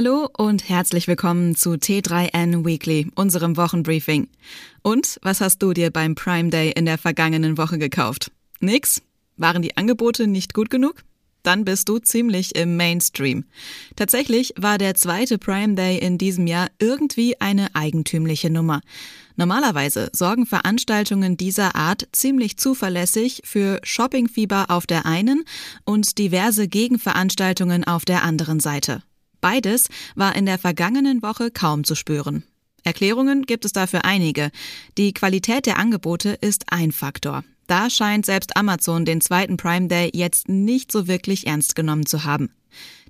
Hallo und herzlich willkommen zu T3N Weekly, unserem Wochenbriefing. Und was hast du dir beim Prime Day in der vergangenen Woche gekauft? Nix? Waren die Angebote nicht gut genug? Dann bist du ziemlich im Mainstream. Tatsächlich war der zweite Prime Day in diesem Jahr irgendwie eine eigentümliche Nummer. Normalerweise sorgen Veranstaltungen dieser Art ziemlich zuverlässig für Shoppingfieber auf der einen und diverse Gegenveranstaltungen auf der anderen Seite. Beides war in der vergangenen Woche kaum zu spüren. Erklärungen gibt es dafür einige. Die Qualität der Angebote ist ein Faktor. Da scheint selbst Amazon den zweiten Prime Day jetzt nicht so wirklich ernst genommen zu haben.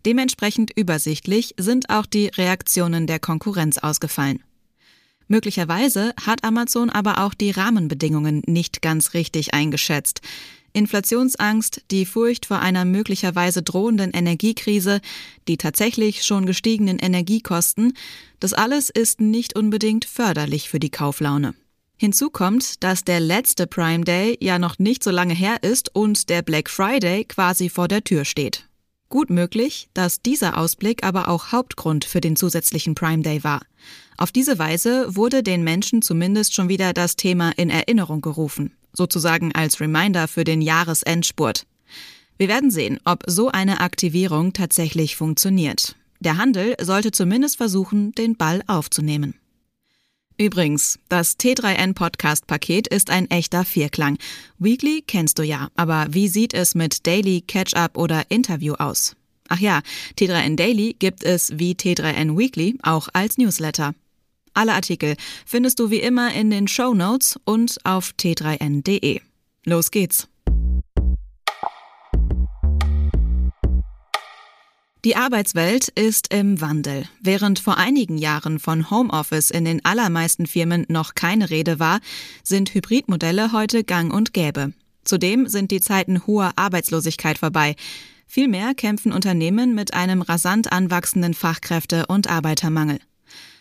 Dementsprechend übersichtlich sind auch die Reaktionen der Konkurrenz ausgefallen. Möglicherweise hat Amazon aber auch die Rahmenbedingungen nicht ganz richtig eingeschätzt. Inflationsangst, die Furcht vor einer möglicherweise drohenden Energiekrise, die tatsächlich schon gestiegenen Energiekosten, das alles ist nicht unbedingt förderlich für die Kauflaune. Hinzu kommt, dass der letzte Prime Day ja noch nicht so lange her ist und der Black Friday quasi vor der Tür steht. Gut möglich, dass dieser Ausblick aber auch Hauptgrund für den zusätzlichen Prime Day war. Auf diese Weise wurde den Menschen zumindest schon wieder das Thema in Erinnerung gerufen sozusagen als Reminder für den Jahresendspurt. Wir werden sehen, ob so eine Aktivierung tatsächlich funktioniert. Der Handel sollte zumindest versuchen, den Ball aufzunehmen. Übrigens, das T3N Podcast Paket ist ein echter Vierklang. Weekly kennst du ja, aber wie sieht es mit Daily, Catch-up oder Interview aus? Ach ja, T3N Daily gibt es wie T3N Weekly auch als Newsletter. Alle Artikel findest du wie immer in den Show Notes und auf t3n.de. Los geht's! Die Arbeitswelt ist im Wandel. Während vor einigen Jahren von Homeoffice in den allermeisten Firmen noch keine Rede war, sind Hybridmodelle heute gang und gäbe. Zudem sind die Zeiten hoher Arbeitslosigkeit vorbei. Vielmehr kämpfen Unternehmen mit einem rasant anwachsenden Fachkräfte- und Arbeitermangel.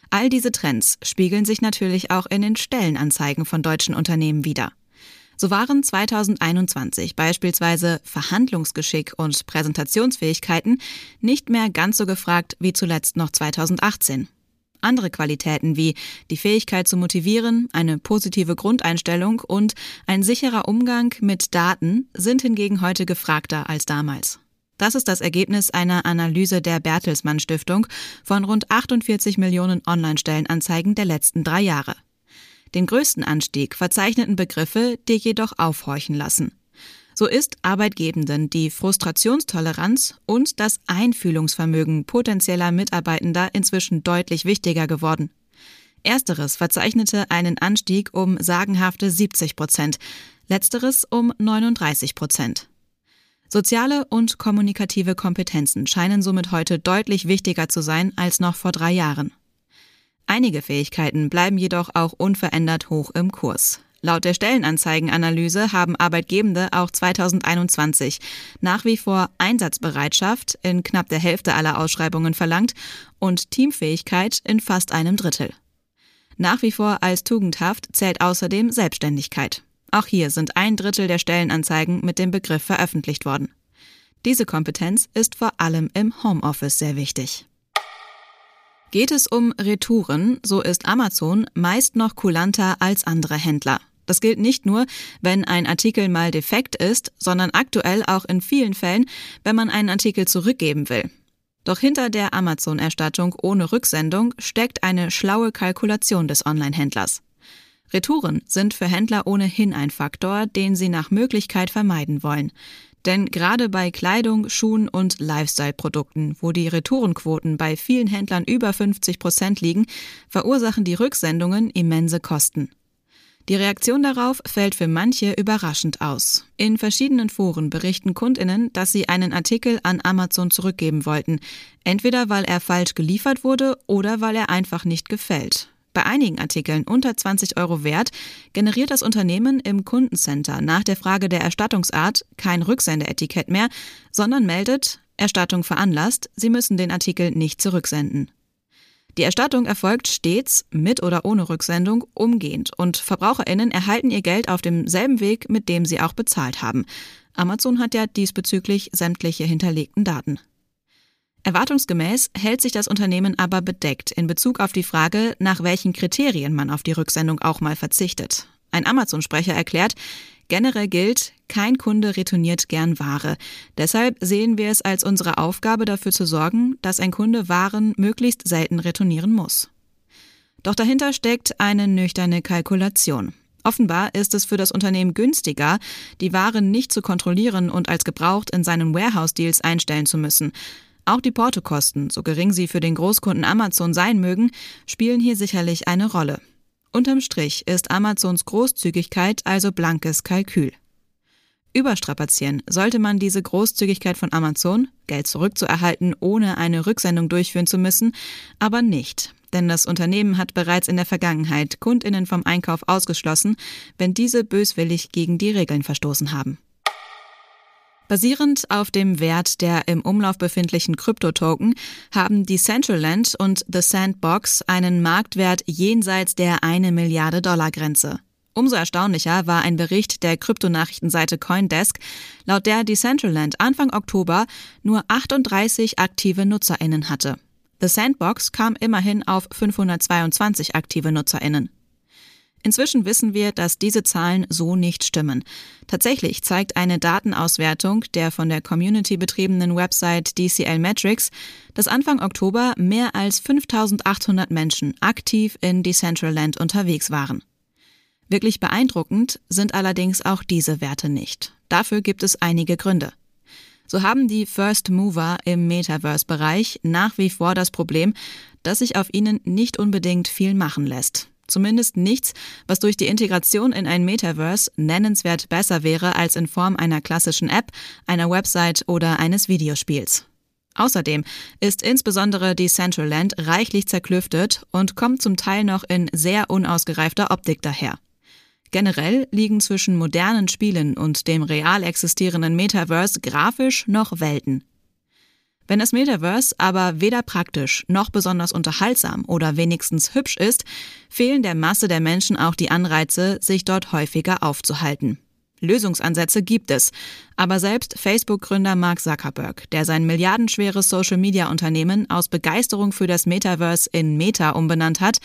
All diese Trends spiegeln sich natürlich auch in den Stellenanzeigen von deutschen Unternehmen wider. So waren 2021 beispielsweise Verhandlungsgeschick und Präsentationsfähigkeiten nicht mehr ganz so gefragt wie zuletzt noch 2018. Andere Qualitäten wie die Fähigkeit zu motivieren, eine positive Grundeinstellung und ein sicherer Umgang mit Daten sind hingegen heute gefragter als damals. Das ist das Ergebnis einer Analyse der Bertelsmann Stiftung von rund 48 Millionen Online-Stellenanzeigen der letzten drei Jahre. Den größten Anstieg verzeichneten Begriffe, die jedoch aufhorchen lassen. So ist Arbeitgebenden die Frustrationstoleranz und das Einfühlungsvermögen potenzieller Mitarbeitender inzwischen deutlich wichtiger geworden. Ersteres verzeichnete einen Anstieg um sagenhafte 70 Prozent, letzteres um 39 Prozent. Soziale und kommunikative Kompetenzen scheinen somit heute deutlich wichtiger zu sein als noch vor drei Jahren. Einige Fähigkeiten bleiben jedoch auch unverändert hoch im Kurs. Laut der Stellenanzeigenanalyse haben Arbeitgebende auch 2021 nach wie vor Einsatzbereitschaft in knapp der Hälfte aller Ausschreibungen verlangt und Teamfähigkeit in fast einem Drittel. Nach wie vor als tugendhaft zählt außerdem Selbstständigkeit. Auch hier sind ein Drittel der Stellenanzeigen mit dem Begriff veröffentlicht worden. Diese Kompetenz ist vor allem im Homeoffice sehr wichtig. Geht es um Retouren, so ist Amazon meist noch kulanter als andere Händler. Das gilt nicht nur, wenn ein Artikel mal defekt ist, sondern aktuell auch in vielen Fällen, wenn man einen Artikel zurückgeben will. Doch hinter der Amazon-Erstattung ohne Rücksendung steckt eine schlaue Kalkulation des Online-Händlers. Retouren sind für Händler ohnehin ein Faktor, den sie nach Möglichkeit vermeiden wollen. Denn gerade bei Kleidung, Schuhen und Lifestyle-Produkten, wo die Retourenquoten bei vielen Händlern über 50 Prozent liegen, verursachen die Rücksendungen immense Kosten. Die Reaktion darauf fällt für manche überraschend aus. In verschiedenen Foren berichten Kundinnen, dass sie einen Artikel an Amazon zurückgeben wollten, entweder weil er falsch geliefert wurde oder weil er einfach nicht gefällt. Bei einigen Artikeln unter 20 Euro wert generiert das Unternehmen im Kundencenter nach der Frage der Erstattungsart kein Rücksendeetikett mehr, sondern meldet Erstattung veranlasst, Sie müssen den Artikel nicht zurücksenden. Die Erstattung erfolgt stets mit oder ohne Rücksendung umgehend und Verbraucherinnen erhalten ihr Geld auf demselben Weg, mit dem sie auch bezahlt haben. Amazon hat ja diesbezüglich sämtliche hinterlegten Daten. Erwartungsgemäß hält sich das Unternehmen aber bedeckt in Bezug auf die Frage, nach welchen Kriterien man auf die Rücksendung auch mal verzichtet. Ein Amazon-Sprecher erklärt, generell gilt, kein Kunde retourniert gern Ware. Deshalb sehen wir es als unsere Aufgabe dafür zu sorgen, dass ein Kunde Waren möglichst selten retournieren muss. Doch dahinter steckt eine nüchterne Kalkulation. Offenbar ist es für das Unternehmen günstiger, die Waren nicht zu kontrollieren und als gebraucht in seinen Warehouse-Deals einstellen zu müssen. Auch die Portokosten, so gering sie für den Großkunden Amazon sein mögen, spielen hier sicherlich eine Rolle. Unterm Strich ist Amazons Großzügigkeit also blankes Kalkül. Überstrapazieren sollte man diese Großzügigkeit von Amazon, Geld zurückzuerhalten, ohne eine Rücksendung durchführen zu müssen, aber nicht. Denn das Unternehmen hat bereits in der Vergangenheit Kundinnen vom Einkauf ausgeschlossen, wenn diese böswillig gegen die Regeln verstoßen haben. Basierend auf dem Wert der im Umlauf befindlichen Kryptotoken haben Decentraland und The Sandbox einen Marktwert jenseits der eine Milliarde Dollar Grenze. Umso erstaunlicher war ein Bericht der Kryptonachrichtenseite Coindesk, laut der Decentraland Anfang Oktober nur 38 aktive NutzerInnen hatte. The Sandbox kam immerhin auf 522 aktive NutzerInnen. Inzwischen wissen wir, dass diese Zahlen so nicht stimmen. Tatsächlich zeigt eine Datenauswertung der von der Community betriebenen Website DCL Metrics, dass Anfang Oktober mehr als 5800 Menschen aktiv in Decentraland unterwegs waren. Wirklich beeindruckend sind allerdings auch diese Werte nicht. Dafür gibt es einige Gründe. So haben die First Mover im Metaverse-Bereich nach wie vor das Problem, dass sich auf ihnen nicht unbedingt viel machen lässt. Zumindest nichts, was durch die Integration in ein Metaverse nennenswert besser wäre als in Form einer klassischen App, einer Website oder eines Videospiels. Außerdem ist insbesondere Decentraland reichlich zerklüftet und kommt zum Teil noch in sehr unausgereifter Optik daher. Generell liegen zwischen modernen Spielen und dem real existierenden Metaverse grafisch noch Welten. Wenn das Metaverse aber weder praktisch noch besonders unterhaltsam oder wenigstens hübsch ist, fehlen der Masse der Menschen auch die Anreize, sich dort häufiger aufzuhalten. Lösungsansätze gibt es, aber selbst Facebook-Gründer Mark Zuckerberg, der sein milliardenschweres Social-Media-Unternehmen aus Begeisterung für das Metaverse in Meta umbenannt hat,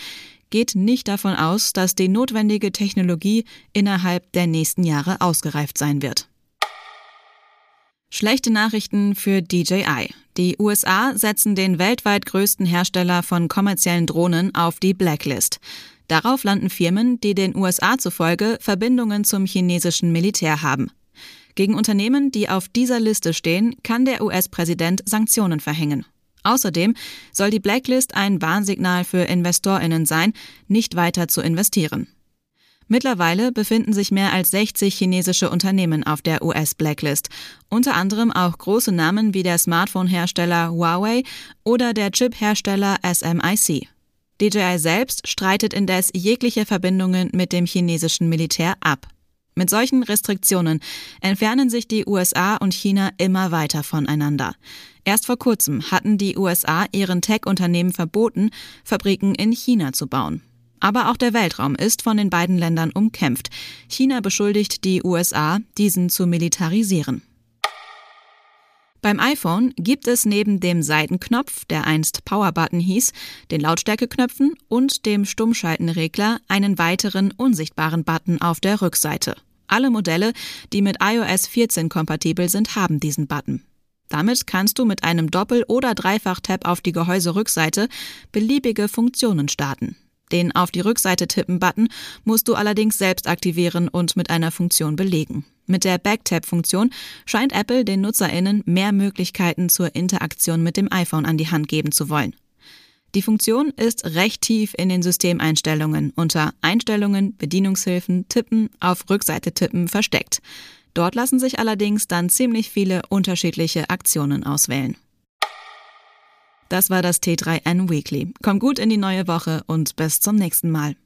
geht nicht davon aus, dass die notwendige Technologie innerhalb der nächsten Jahre ausgereift sein wird. Schlechte Nachrichten für DJI. Die USA setzen den weltweit größten Hersteller von kommerziellen Drohnen auf die Blacklist. Darauf landen Firmen, die den USA zufolge Verbindungen zum chinesischen Militär haben. Gegen Unternehmen, die auf dieser Liste stehen, kann der US-Präsident Sanktionen verhängen. Außerdem soll die Blacklist ein Warnsignal für Investorinnen sein, nicht weiter zu investieren. Mittlerweile befinden sich mehr als 60 chinesische Unternehmen auf der US-Blacklist, unter anderem auch große Namen wie der Smartphone-Hersteller Huawei oder der Chip-Hersteller SMIC. DJI selbst streitet indes jegliche Verbindungen mit dem chinesischen Militär ab. Mit solchen Restriktionen entfernen sich die USA und China immer weiter voneinander. Erst vor kurzem hatten die USA ihren Tech-Unternehmen verboten, Fabriken in China zu bauen. Aber auch der Weltraum ist von den beiden Ländern umkämpft. China beschuldigt die USA, diesen zu militarisieren. Beim iPhone gibt es neben dem Seitenknopf, der einst Power-Button hieß, den Lautstärkeknöpfen und dem Stummschaltenregler einen weiteren unsichtbaren Button auf der Rückseite. Alle Modelle, die mit iOS 14 kompatibel sind, haben diesen Button. Damit kannst du mit einem Doppel- oder Dreifach-Tab auf die Gehäuserückseite beliebige Funktionen starten. Den Auf die Rückseite tippen-Button musst du allerdings selbst aktivieren und mit einer Funktion belegen. Mit der Backtap-Funktion scheint Apple den NutzerInnen mehr Möglichkeiten zur Interaktion mit dem iPhone an die Hand geben zu wollen. Die Funktion ist recht tief in den Systemeinstellungen unter Einstellungen, Bedienungshilfen, Tippen, auf Rückseite tippen versteckt. Dort lassen sich allerdings dann ziemlich viele unterschiedliche Aktionen auswählen. Das war das T3N Weekly. Komm gut in die neue Woche und bis zum nächsten Mal.